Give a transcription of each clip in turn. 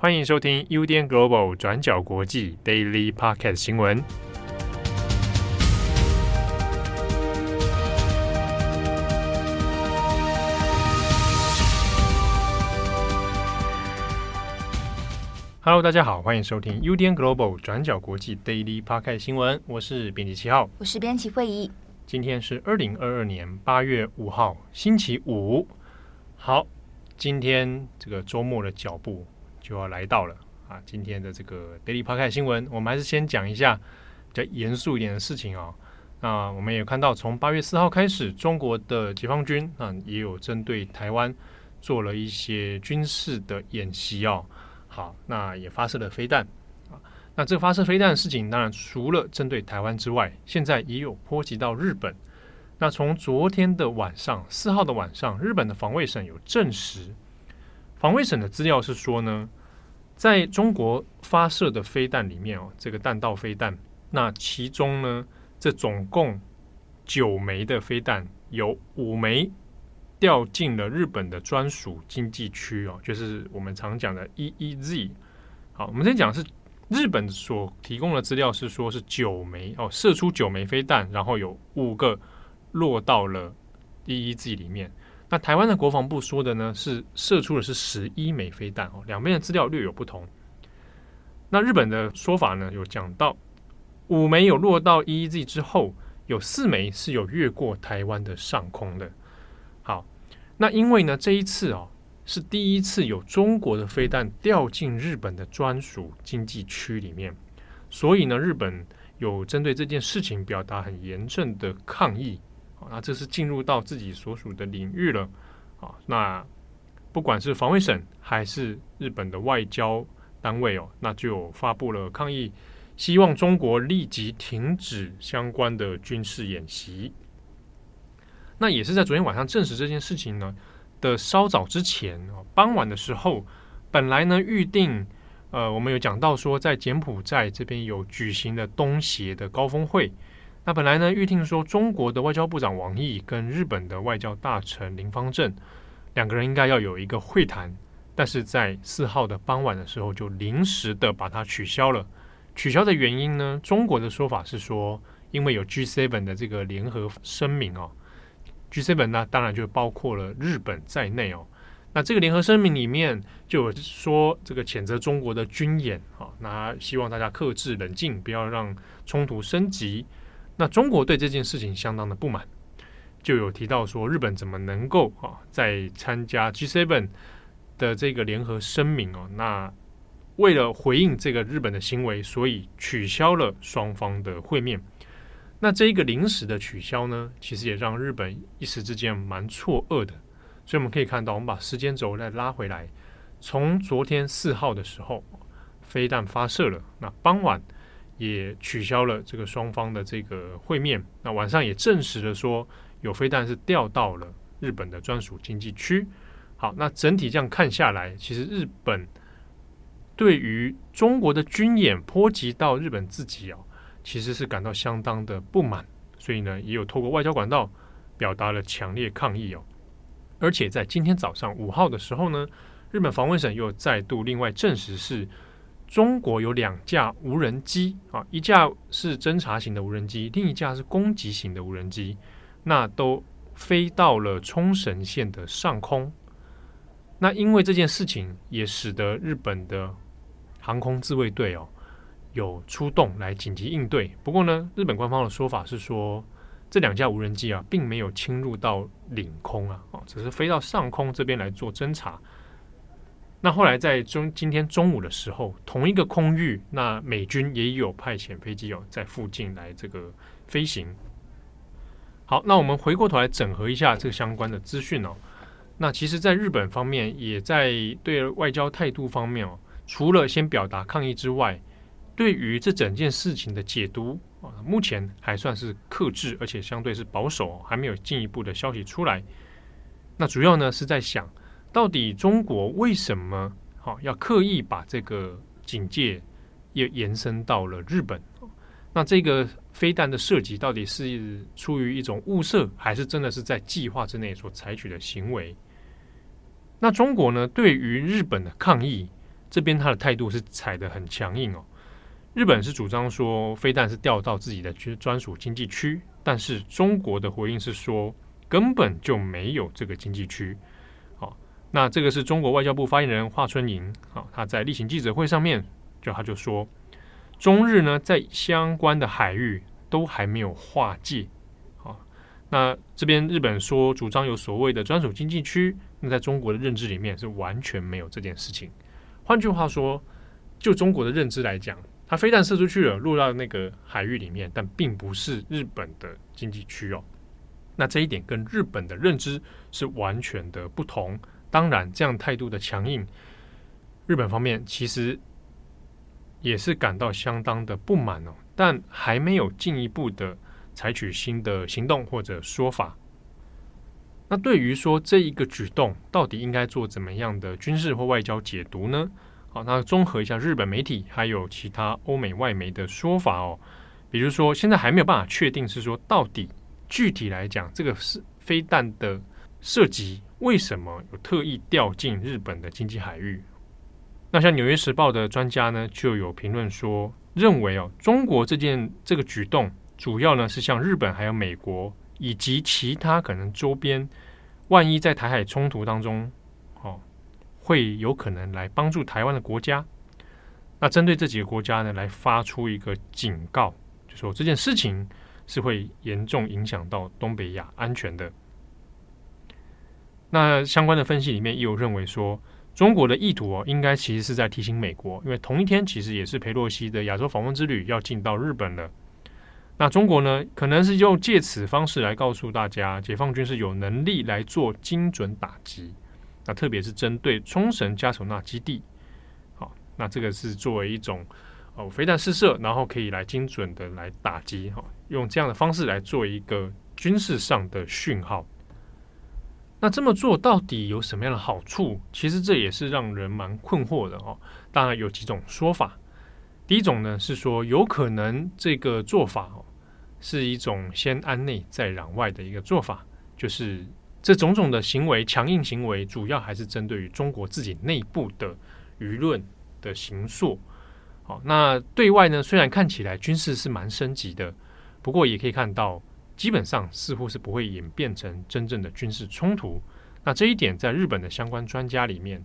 欢迎收听 UDN Global 转角国际 Daily Podcast 新闻。Hello，大家好，欢迎收听 UDN Global 转角国际 Daily Podcast 新闻。我是编辑七号，我是编辑会议。今天是二零二二年八月五号，星期五。好，今天这个周末的脚步。就要来到了啊！今天的这个 Daily Podcast 新闻，我们还是先讲一下比较严肃一点的事情啊、那我们也看到，从八月四号开始，中国的解放军啊也有针对台湾做了一些军事的演习哦。好，那也发射了飞弹啊。那这个发射飞弹的事情，当然除了针对台湾之外，现在也有波及到日本。那从昨天的晚上，四号的晚上，日本的防卫省有证实，防卫省的资料是说呢。在中国发射的飞弹里面哦，这个弹道飞弹，那其中呢，这总共九枚的飞弹，有五枚掉进了日本的专属经济区哦，就是我们常讲的 EEZ。好，我们先讲是日本所提供的资料是说是九枚哦，射出九枚飞弹，然后有五个落到了 EEZ 里面。那台湾的国防部说的呢，是射出的是十一枚飞弹哦，两边的资料略有不同。那日本的说法呢，有讲到五枚有落到 EEZ 之后，有四枚是有越过台湾的上空的。好，那因为呢这一次哦是第一次有中国的飞弹掉进日本的专属经济区里面，所以呢日本有针对这件事情表达很严正的抗议。那这是进入到自己所属的领域了，啊，那不管是防卫省还是日本的外交单位哦，那就发布了抗议，希望中国立即停止相关的军事演习。那也是在昨天晚上证实这件事情呢的稍早之前啊，傍晚的时候，本来呢预定，呃，我们有讲到说在柬埔寨这边有举行的东协的高峰会。那本来呢，预定说中国的外交部长王毅跟日本的外交大臣林芳正两个人应该要有一个会谈，但是在四号的傍晚的时候就临时的把它取消了。取消的原因呢，中国的说法是说，因为有 G7 的这个联合声明哦，G7 呢当然就包括了日本在内哦。那这个联合声明里面就有说这个谴责中国的军演啊，那希望大家克制冷静，不要让冲突升级。那中国对这件事情相当的不满，就有提到说，日本怎么能够啊在参加 G7 的这个联合声明哦？那为了回应这个日本的行为，所以取消了双方的会面。那这一个临时的取消呢，其实也让日本一时之间蛮错愕的。所以我们可以看到，我们把时间轴再拉回来，从昨天四号的时候，飞弹发射了，那傍晚。也取消了这个双方的这个会面。那晚上也证实了说，有飞弹是掉到了日本的专属经济区。好，那整体这样看下来，其实日本对于中国的军演波及到日本自己哦，其实是感到相当的不满。所以呢，也有透过外交管道表达了强烈抗议哦。而且在今天早上五号的时候呢，日本防卫省又再度另外证实是。中国有两架无人机啊，一架是侦察型的无人机，另一架是攻击型的无人机，那都飞到了冲绳县的上空。那因为这件事情，也使得日本的航空自卫队哦有出动来紧急应对。不过呢，日本官方的说法是说，这两架无人机啊，并没有侵入到领空啊，哦，只是飞到上空这边来做侦察。那后来在中今天中午的时候，同一个空域，那美军也有派遣飞机哦，在附近来这个飞行。好，那我们回过头来整合一下这个相关的资讯哦。那其实，在日本方面，也在对外交态度方面哦，除了先表达抗议之外，对于这整件事情的解读啊，目前还算是克制，而且相对是保守，还没有进一步的消息出来。那主要呢是在想。到底中国为什么好要刻意把这个警戒也延伸到了日本？那这个飞弹的射击到底是出于一种误射，还是真的是在计划之内所采取的行为？那中国呢？对于日本的抗议，这边他的态度是踩得很强硬哦。日本是主张说飞弹是掉到自己的专属经济区，但是中国的回应是说根本就没有这个经济区。那这个是中国外交部发言人华春莹，好，他在例行记者会上面就他就说，中日呢在相关的海域都还没有划界。好，那这边日本说主张有所谓的专属经济区，那在中国的认知里面是完全没有这件事情。换句话说，就中国的认知来讲。它非但射出去了，落到那个海域里面，但并不是日本的经济区哦。那这一点跟日本的认知是完全的不同。当然，这样态度的强硬，日本方面其实也是感到相当的不满哦，但还没有进一步的采取新的行动或者说法。那对于说这一个举动，到底应该做怎么样的军事或外交解读呢？好，那综合一下日本媒体还有其他欧美外媒的说法哦，比如说现在还没有办法确定是说到底具体来讲，这个是飞弹的射击为什么有特意掉进日本的经济海域？那像《纽约时报》的专家呢，就有评论说，认为哦，中国这件这个举动主要呢是向日本还有美国以及其他可能周边，万一在台海冲突当中。哦会有可能来帮助台湾的国家，那针对这几个国家呢，来发出一个警告，就说这件事情是会严重影响到东北亚安全的。那相关的分析里面也有认为说，中国的意图哦，应该其实是在提醒美国，因为同一天其实也是裴洛西的亚洲访问之旅要进到日本了。那中国呢，可能是用借此方式来告诉大家，解放军是有能力来做精准打击。那特别是针对冲绳加手纳基地，好，那这个是作为一种哦飞弹试射，然后可以来精准的来打击，哈，用这样的方式来做一个军事上的讯号。那这么做到底有什么样的好处？其实这也是让人蛮困惑的哦。当然有几种说法，第一种呢是说有可能这个做法哦是一种先安内再攘外的一个做法，就是。这种种的行为，强硬行为，主要还是针对于中国自己内部的舆论的形塑。好，那对外呢，虽然看起来军事是蛮升级的，不过也可以看到，基本上似乎是不会演变成真正的军事冲突。那这一点，在日本的相关专家里面，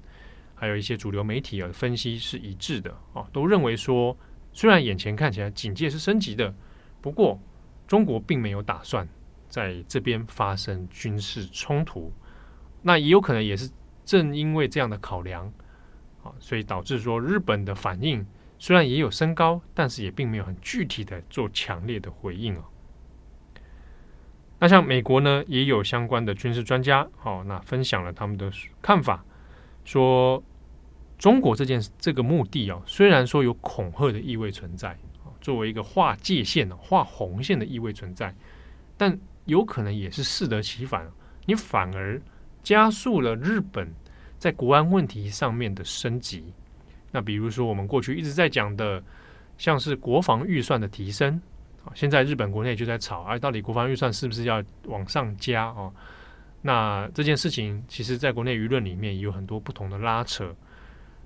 还有一些主流媒体的分析是一致的啊，都认为说，虽然眼前看起来警戒是升级的，不过中国并没有打算。在这边发生军事冲突，那也有可能也是正因为这样的考量，啊，所以导致说日本的反应虽然也有升高，但是也并没有很具体的做强烈的回应啊。那像美国呢，也有相关的军事专家，好，那分享了他们的看法，说中国这件这个目的哦，虽然说有恐吓的意味存在，作为一个划界线、划红线的意味存在，但有可能也是适得其反，你反而加速了日本在国安问题上面的升级。那比如说，我们过去一直在讲的，像是国防预算的提升，现在日本国内就在吵，哎，到底国防预算是不是要往上加哦？那这件事情，其实在国内舆论里面也有很多不同的拉扯。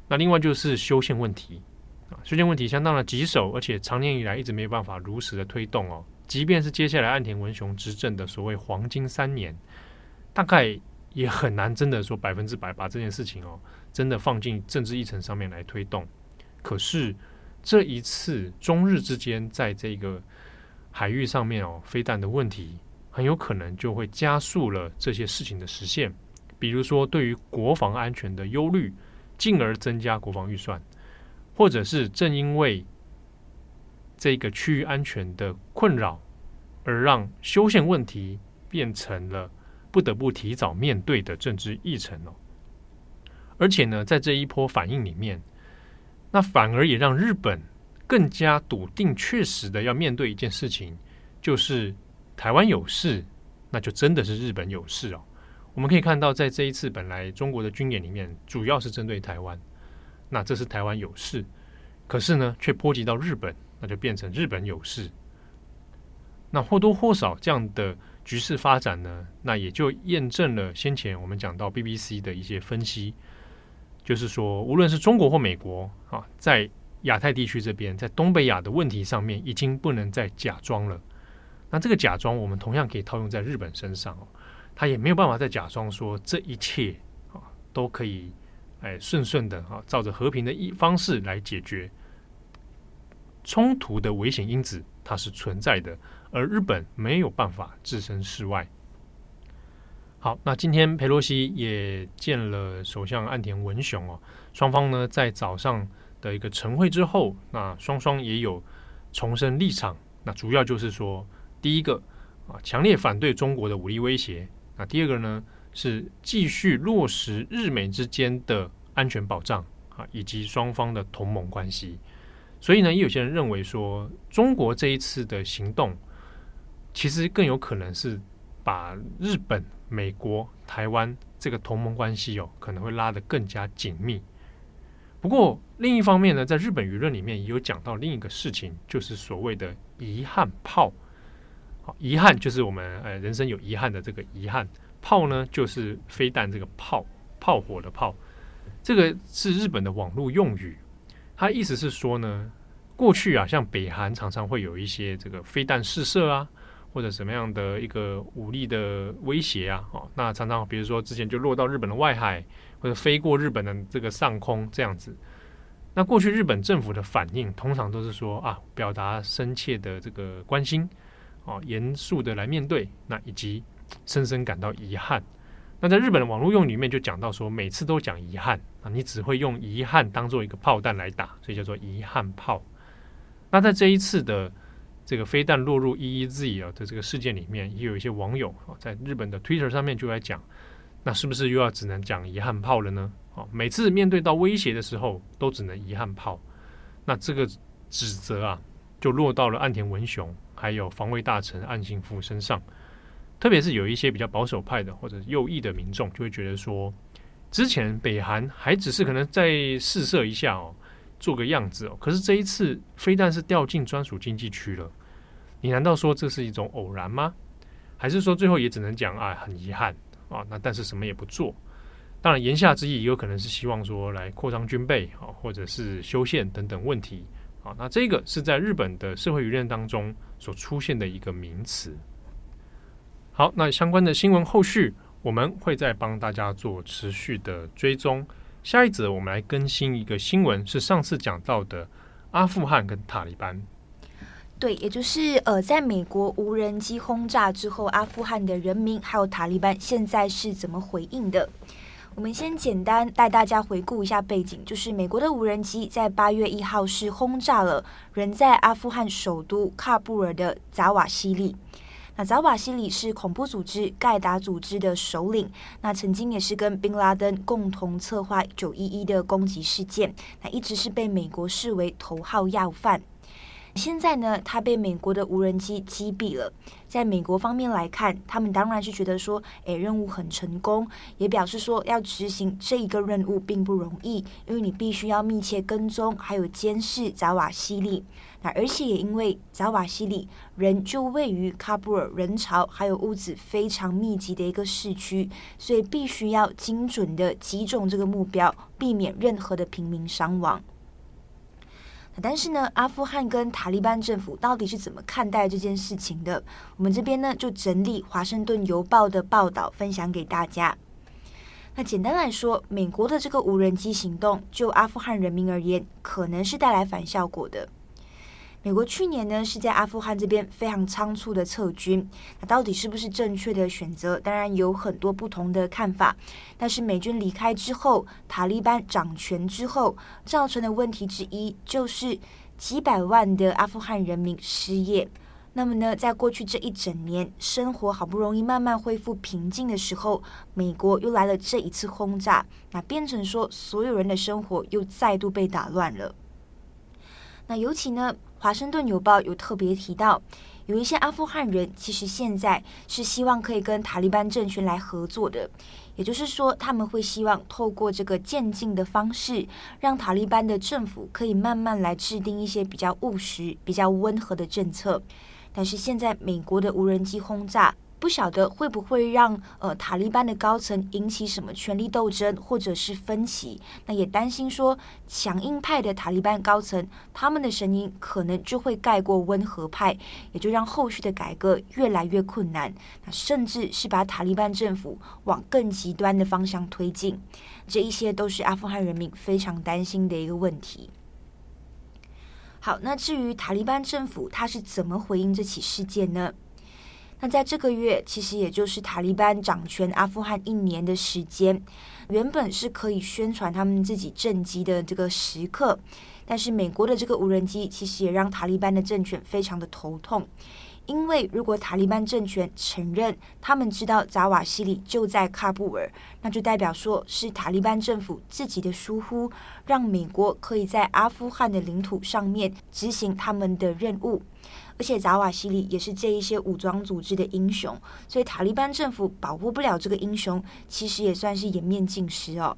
那另外就是修宪问题，啊，修宪问题相当的棘手，而且长年以来一直没有办法如实的推动哦。即便是接下来岸田文雄执政的所谓黄金三年，大概也很难真的说百分之百把这件事情哦，真的放进政治议程上面来推动。可是这一次中日之间在这个海域上面哦，飞弹的问题很有可能就会加速了这些事情的实现。比如说对于国防安全的忧虑，进而增加国防预算，或者是正因为。这个区域安全的困扰，而让修宪问题变成了不得不提早面对的政治议程哦。而且呢，在这一波反应里面，那反而也让日本更加笃定、确实的要面对一件事情，就是台湾有事，那就真的是日本有事哦。我们可以看到，在这一次本来中国的军演里面，主要是针对台湾，那这是台湾有事，可是呢，却波及到日本。那就变成日本有事，那或多或少这样的局势发展呢，那也就验证了先前我们讲到 BBC 的一些分析，就是说，无论是中国或美国啊，在亚太地区这边，在东北亚的问题上面，已经不能再假装了。那这个假装，我们同样可以套用在日本身上哦，他也没有办法再假装说这一切啊都可以哎顺顺的啊，照着和平的一方式来解决冲突的危险因子，它是存在的，而日本没有办法置身事外。好，那今天裴洛西也见了首相岸田文雄哦，双方呢在早上的一个晨会之后，那双双也有重申立场，那主要就是说。第一个啊，强烈反对中国的武力威胁。那第二个呢，是继续落实日美之间的安全保障啊，以及双方的同盟关系。所以呢，也有些人认为说，中国这一次的行动，其实更有可能是把日本、美国、台湾这个同盟关系哦，可能会拉得更加紧密。不过另一方面呢，在日本舆论里面也有讲到另一个事情，就是所谓的遗憾炮。遗憾就是我们呃人生有遗憾的这个遗憾，炮呢就是飞弹这个炮，炮火的炮，这个是日本的网络用语，它意思是说呢，过去啊像北韩常常会有一些这个飞弹试射啊，或者什么样的一个武力的威胁啊，哦，那常常比如说之前就落到日本的外海，或者飞过日本的这个上空这样子，那过去日本政府的反应通常都是说啊，表达深切的这个关心。哦，严肃的来面对，那以及深深感到遗憾。那在日本的网络用语里面就讲到说，每次都讲遗憾啊，你只会用遗憾当做一个炮弹来打，所以叫做遗憾炮。那在这一次的这个飞弹落入 EEZ 啊的这个事件里面，也有一些网友啊在日本的 Twitter 上面就来讲，那是不是又要只能讲遗憾炮了呢？啊，每次面对到威胁的时候，都只能遗憾炮。那这个指责啊，就落到了岸田文雄。还有防卫大臣岸信夫身上，特别是有一些比较保守派的或者右翼的民众，就会觉得说，之前北韩还只是可能再试射一下哦，做个样子哦，可是这一次飞弹是掉进专属经济区了，你难道说这是一种偶然吗？还是说最后也只能讲啊，很遗憾啊，那但是什么也不做？当然言下之意也有可能是希望说来扩张军备啊，或者是修宪等等问题。啊，那这个是在日本的社会舆论当中所出现的一个名词。好，那相关的新闻后续我们会再帮大家做持续的追踪。下一则我们来更新一个新闻，是上次讲到的阿富汗跟塔利班。对，也就是呃，在美国无人机轰炸之后，阿富汗的人民还有塔利班现在是怎么回应的？我们先简单带大家回顾一下背景，就是美国的无人机在八月一号是轰炸了人在阿富汗首都喀布尔的扎瓦希里。那扎瓦希里是恐怖组织盖达组织的首领，那曾经也是跟宾拉登共同策划九一一的攻击事件，那一直是被美国视为头号要犯。现在呢，他被美国的无人机击毙了。在美国方面来看，他们当然是觉得说，诶，任务很成功，也表示说要执行这一个任务并不容易，因为你必须要密切跟踪，还有监视扎瓦希里。那而且也因为扎瓦希里人就位于喀布尔人潮还有屋子非常密集的一个市区，所以必须要精准的击中这个目标，避免任何的平民伤亡。但是呢，阿富汗跟塔利班政府到底是怎么看待这件事情的？我们这边呢就整理《华盛顿邮报》的报道，分享给大家。那简单来说，美国的这个无人机行动，就阿富汗人民而言，可能是带来反效果的。美国去年呢是在阿富汗这边非常仓促的撤军，那到底是不是正确的选择？当然有很多不同的看法。但是美军离开之后，塔利班掌权之后，造成的问题之一就是几百万的阿富汗人民失业。那么呢，在过去这一整年，生活好不容易慢慢恢复平静的时候，美国又来了这一次轰炸，那变成说所有人的生活又再度被打乱了。那尤其呢，华盛顿邮报有特别提到，有一些阿富汗人其实现在是希望可以跟塔利班政权来合作的，也就是说，他们会希望透过这个渐进的方式，让塔利班的政府可以慢慢来制定一些比较务实、比较温和的政策。但是现在美国的无人机轰炸，不晓得会不会让呃塔利班的高层引起什么权力斗争或者是分歧？那也担心说强硬派的塔利班高层他们的声音可能就会盖过温和派，也就让后续的改革越来越困难。那甚至是把塔利班政府往更极端的方向推进。这一些都是阿富汗人民非常担心的一个问题。好，那至于塔利班政府他是怎么回应这起事件呢？那在这个月，其实也就是塔利班掌权阿富汗一年的时间，原本是可以宣传他们自己政绩的这个时刻，但是美国的这个无人机其实也让塔利班的政权非常的头痛。因为如果塔利班政权承认他们知道扎瓦西里就在喀布尔，那就代表说是塔利班政府自己的疏忽，让美国可以在阿富汗的领土上面执行他们的任务。而且扎瓦西里也是这一些武装组织的英雄，所以塔利班政府保护不了这个英雄，其实也算是颜面尽失哦。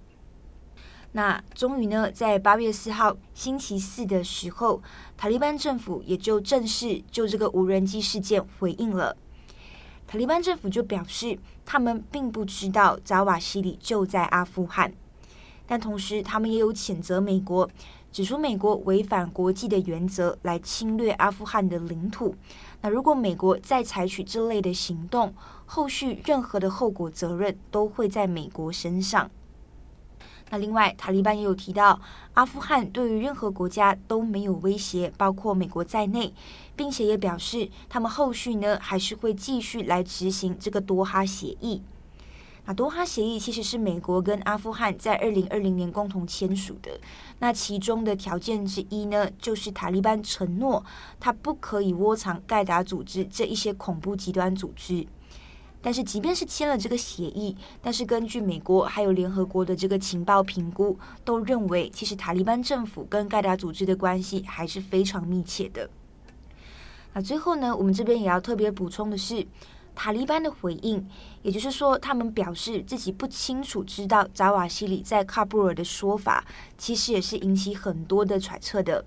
那终于呢，在八月四号星期四的时候，塔利班政府也就正式就这个无人机事件回应了。塔利班政府就表示，他们并不知道扎瓦西里就在阿富汗，但同时他们也有谴责美国，指出美国违反国际的原则来侵略阿富汗的领土。那如果美国再采取这类的行动，后续任何的后果责任都会在美国身上。那另外，塔利班也有提到，阿富汗对于任何国家都没有威胁，包括美国在内，并且也表示，他们后续呢还是会继续来执行这个多哈协议。那多哈协议其实是美国跟阿富汗在二零二零年共同签署的。那其中的条件之一呢，就是塔利班承诺，他不可以窝藏盖达组织这一些恐怖极端组织。但是，即便是签了这个协议，但是根据美国还有联合国的这个情报评估，都认为其实塔利班政府跟盖达组织的关系还是非常密切的。那最后呢，我们这边也要特别补充的是，塔利班的回应，也就是说，他们表示自己不清楚知道扎瓦西里在喀布尔的说法，其实也是引起很多的揣测的。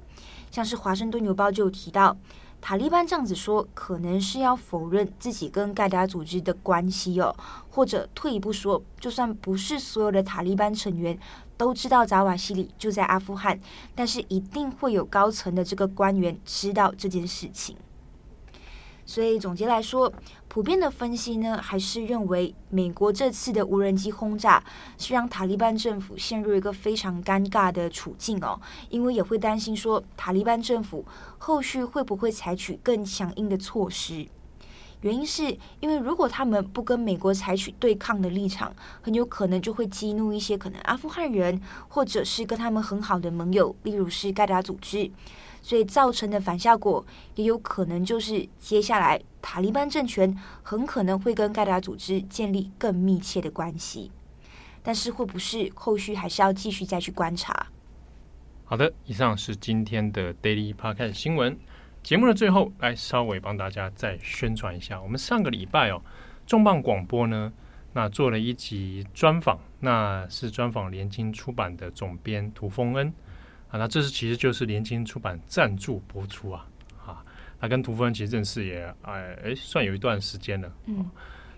像是《华盛顿邮报》就有提到。塔利班这样子说，可能是要否认自己跟盖达组织的关系哦，或者退一步说，就算不是所有的塔利班成员都知道扎瓦西里就在阿富汗，但是一定会有高层的这个官员知道这件事情。所以总结来说，普遍的分析呢，还是认为美国这次的无人机轰炸是让塔利班政府陷入一个非常尴尬的处境哦，因为也会担心说塔利班政府后续会不会采取更强硬的措施。原因是因为如果他们不跟美国采取对抗的立场，很有可能就会激怒一些可能阿富汗人，或者是跟他们很好的盟友，例如是盖达组织。所以造成的反效果也有可能就是，接下来塔利班政权很可能会跟盖达组织建立更密切的关系，但是会不是后续还是要继续再去观察。好的，以上是今天的 Daily Podcast 新闻节目的最后，来稍微帮大家再宣传一下，我们上个礼拜哦，重磅广播呢，那做了一集专访，那是专访联经出版的总编涂峰恩。啊，那这是其实就是联经出版赞助播出啊，啊，他跟涂峰其实认识也哎哎算有一段时间了。嗯，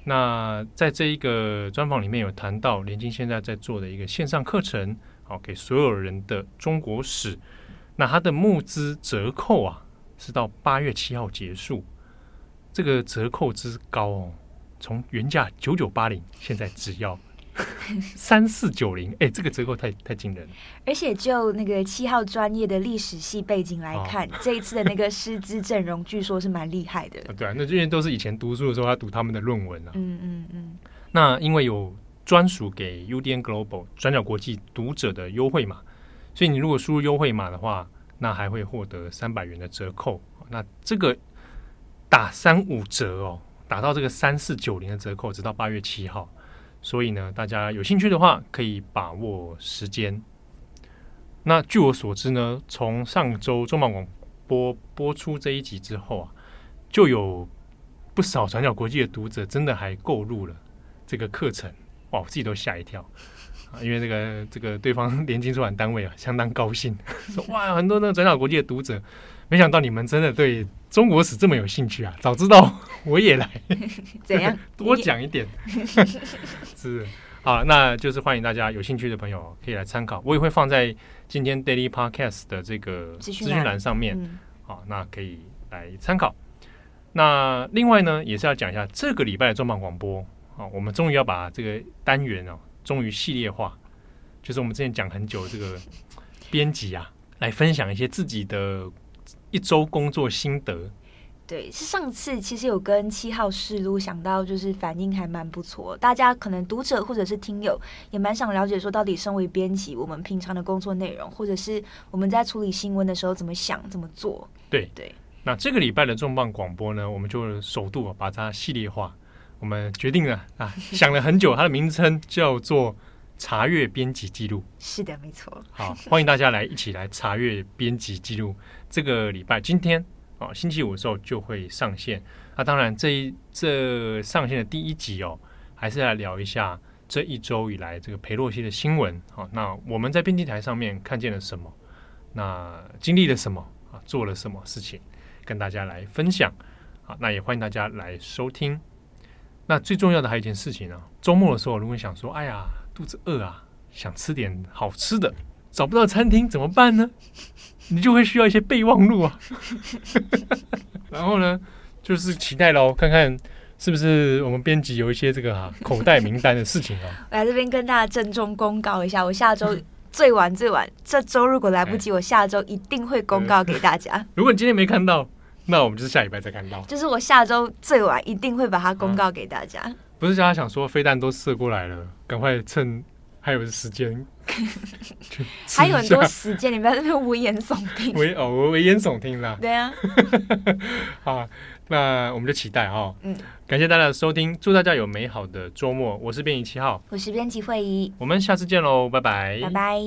那在这一个专访里面有谈到联经现在在做的一个线上课程，好，给所有人的中国史。那它的募资折扣啊是到八月七号结束，这个折扣之高哦，从原价九九八零，现在只要。三四九零，哎，这个折扣太太惊人了。而且就那个七号专业的历史系背景来看，哦、这一次的那个师资阵容，据说是蛮厉害的。对啊，那这些都是以前读书的时候他读他们的论文啊。嗯嗯嗯。那因为有专属给 UDN Global 转角国际读者的优惠码，所以你如果输入优惠码的话，那还会获得三百元的折扣。那这个打三五折哦，打到这个三四九零的折扣，直到八月七号。所以呢，大家有兴趣的话，可以把握时间。那据我所知呢，从上周中广广播播出这一集之后啊，就有不少转角国际的读者真的还购入了这个课程，哇，我自己都吓一跳。啊因为这个这个对方联经出版单位啊，相当高兴，说 哇，很多那个转角国际的读者，没想到你们真的对中国史这么有兴趣啊！早知道我也来，怎样 多讲一点？是好，那就是欢迎大家有兴趣的朋友可以来参考，我也会放在今天 Daily Podcast 的这个资讯栏上面，嗯、好，那可以来参考。那另外呢，也是要讲一下这个礼拜的重磅广播啊，我们终于要把这个单元哦，终于系列化，就是我们之前讲很久这个编辑啊，来分享一些自己的一周工作心得。对，是上次其实有跟七号试录，想到就是反应还蛮不错，大家可能读者或者是听友也蛮想了解说，到底身为编辑，我们平常的工作内容，或者是我们在处理新闻的时候怎么想、怎么做。对对。对那这个礼拜的重磅广播呢，我们就首度把它系列化。我们决定了啊，想了很久，它的名称叫做“查阅编辑记录”。是的，没错。好，欢迎大家来一起来查阅编辑记录。这个礼拜今天啊，星期五的时候就会上线。那当然，这一这上线的第一集哦，还是来聊一下这一周以来这个裴洛西的新闻。好，那我们在编辑台上面看见了什么？那经历了什么啊？做了什么事情？跟大家来分享，好，那也欢迎大家来收听。那最重要的还有一件事情呢、周末的时候，如果想说，哎呀，肚子饿啊，想吃点好吃的，找不到餐厅怎么办呢？你就会需要一些备忘录啊。然后呢，就是期待喽，看看是不是我们编辑有一些这个哈、啊、口袋名单的事情啊。我来这边跟大家郑重公告一下，我下周。最晚最晚，这周如果来不及，我下周一定会公告给大家。如果你今天没看到，那我们就是下礼拜再看到。就是我下周最晚一定会把它公告给大家。啊、不是大家想说飞弹都射过来了，赶快趁还有时间，还有很多时间，你不要在那边危言耸听。危哦，危言耸听啦。对啊。好。那我们就期待哈、哦，嗯，感谢大家的收听，祝大家有美好的周末。我是编辑七号，我是编辑会议，我们下次见喽，拜拜，拜拜。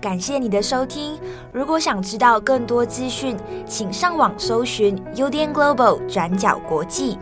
感谢你的收听，如果想知道更多资讯，请上网搜寻 UDN Global 转角国际。